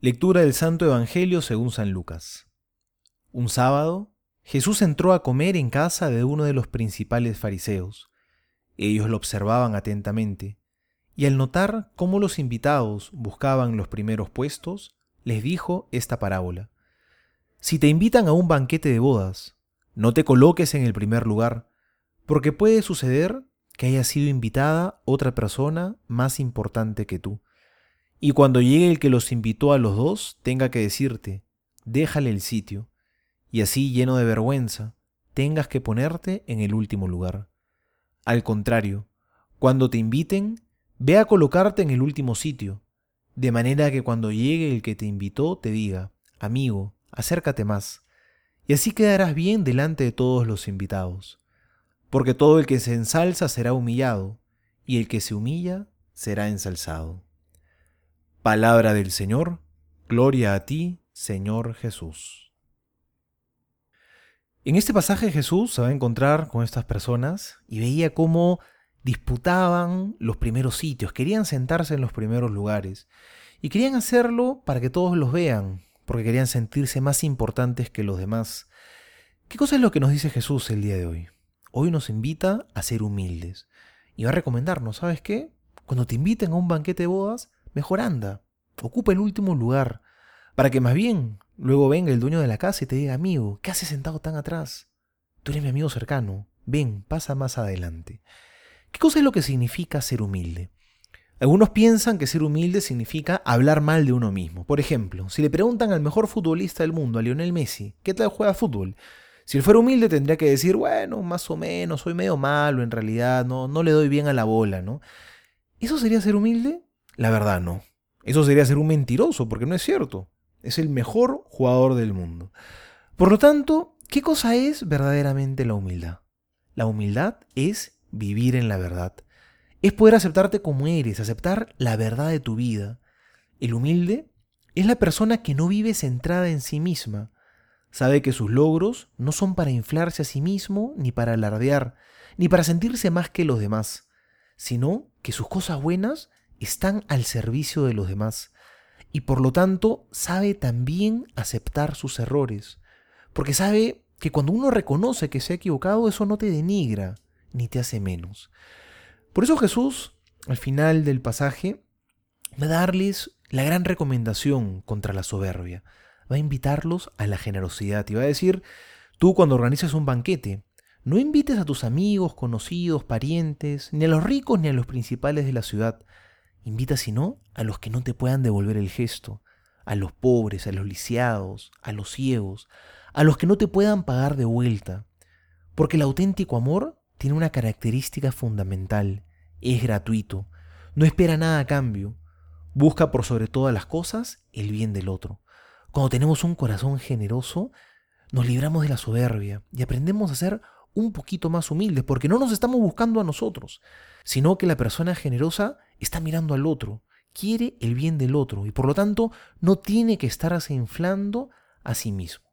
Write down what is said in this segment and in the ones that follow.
Lectura del Santo Evangelio según San Lucas. Un sábado, Jesús entró a comer en casa de uno de los principales fariseos. Ellos lo observaban atentamente, y al notar cómo los invitados buscaban los primeros puestos, les dijo esta parábola. Si te invitan a un banquete de bodas, no te coloques en el primer lugar, porque puede suceder que haya sido invitada otra persona más importante que tú y cuando llegue el que los invitó a los dos, tenga que decirte, déjale el sitio, y así lleno de vergüenza, tengas que ponerte en el último lugar. Al contrario, cuando te inviten, ve a colocarte en el último sitio, de manera que cuando llegue el que te invitó te diga, amigo, acércate más, y así quedarás bien delante de todos los invitados. Porque todo el que se ensalza será humillado, y el que se humilla será ensalzado. Palabra del Señor, gloria a ti, Señor Jesús. En este pasaje Jesús se va a encontrar con estas personas y veía cómo disputaban los primeros sitios, querían sentarse en los primeros lugares y querían hacerlo para que todos los vean, porque querían sentirse más importantes que los demás. ¿Qué cosa es lo que nos dice Jesús el día de hoy? Hoy nos invita a ser humildes y va a recomendarnos, ¿sabes qué? Cuando te inviten a un banquete de bodas, mejor anda, ocupa el último lugar, para que más bien luego venga el dueño de la casa y te diga, amigo, ¿qué haces sentado tan atrás? Tú eres mi amigo cercano, ven, pasa más adelante. ¿Qué cosa es lo que significa ser humilde? Algunos piensan que ser humilde significa hablar mal de uno mismo. Por ejemplo, si le preguntan al mejor futbolista del mundo, a Lionel Messi, ¿qué tal juega fútbol? Si él fuera humilde tendría que decir, bueno, más o menos, soy medio malo en realidad, no, no le doy bien a la bola, ¿no? ¿Eso sería ser humilde? La verdad no. Eso sería ser un mentiroso, porque no es cierto. Es el mejor jugador del mundo. Por lo tanto, ¿qué cosa es verdaderamente la humildad? La humildad es vivir en la verdad. Es poder aceptarte como eres, aceptar la verdad de tu vida. El humilde es la persona que no vive centrada en sí misma. Sabe que sus logros no son para inflarse a sí mismo, ni para alardear, ni para sentirse más que los demás, sino que sus cosas buenas están al servicio de los demás y por lo tanto sabe también aceptar sus errores, porque sabe que cuando uno reconoce que se ha equivocado, eso no te denigra ni te hace menos. Por eso Jesús, al final del pasaje, va a darles la gran recomendación contra la soberbia, va a invitarlos a la generosidad y va a decir, tú cuando organizas un banquete, no invites a tus amigos, conocidos, parientes, ni a los ricos ni a los principales de la ciudad, Invita, si no, a los que no te puedan devolver el gesto, a los pobres, a los lisiados, a los ciegos, a los que no te puedan pagar de vuelta. Porque el auténtico amor tiene una característica fundamental, es gratuito, no espera nada a cambio, busca por sobre todas las cosas el bien del otro. Cuando tenemos un corazón generoso, nos libramos de la soberbia y aprendemos a ser un poquito más humildes, porque no nos estamos buscando a nosotros, sino que la persona generosa está mirando al otro, quiere el bien del otro y por lo tanto no tiene que estarse inflando a sí mismo.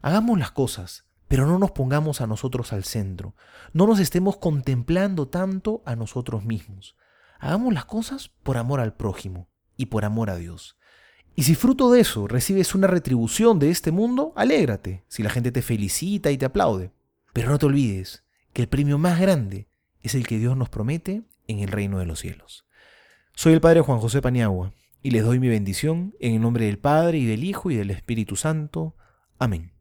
Hagamos las cosas, pero no nos pongamos a nosotros al centro, no nos estemos contemplando tanto a nosotros mismos. Hagamos las cosas por amor al prójimo y por amor a Dios. Y si fruto de eso recibes una retribución de este mundo, alégrate si la gente te felicita y te aplaude. Pero no te olvides que el premio más grande es el que Dios nos promete en el reino de los cielos. Soy el Padre Juan José Paniagua y les doy mi bendición en el nombre del Padre y del Hijo y del Espíritu Santo. Amén.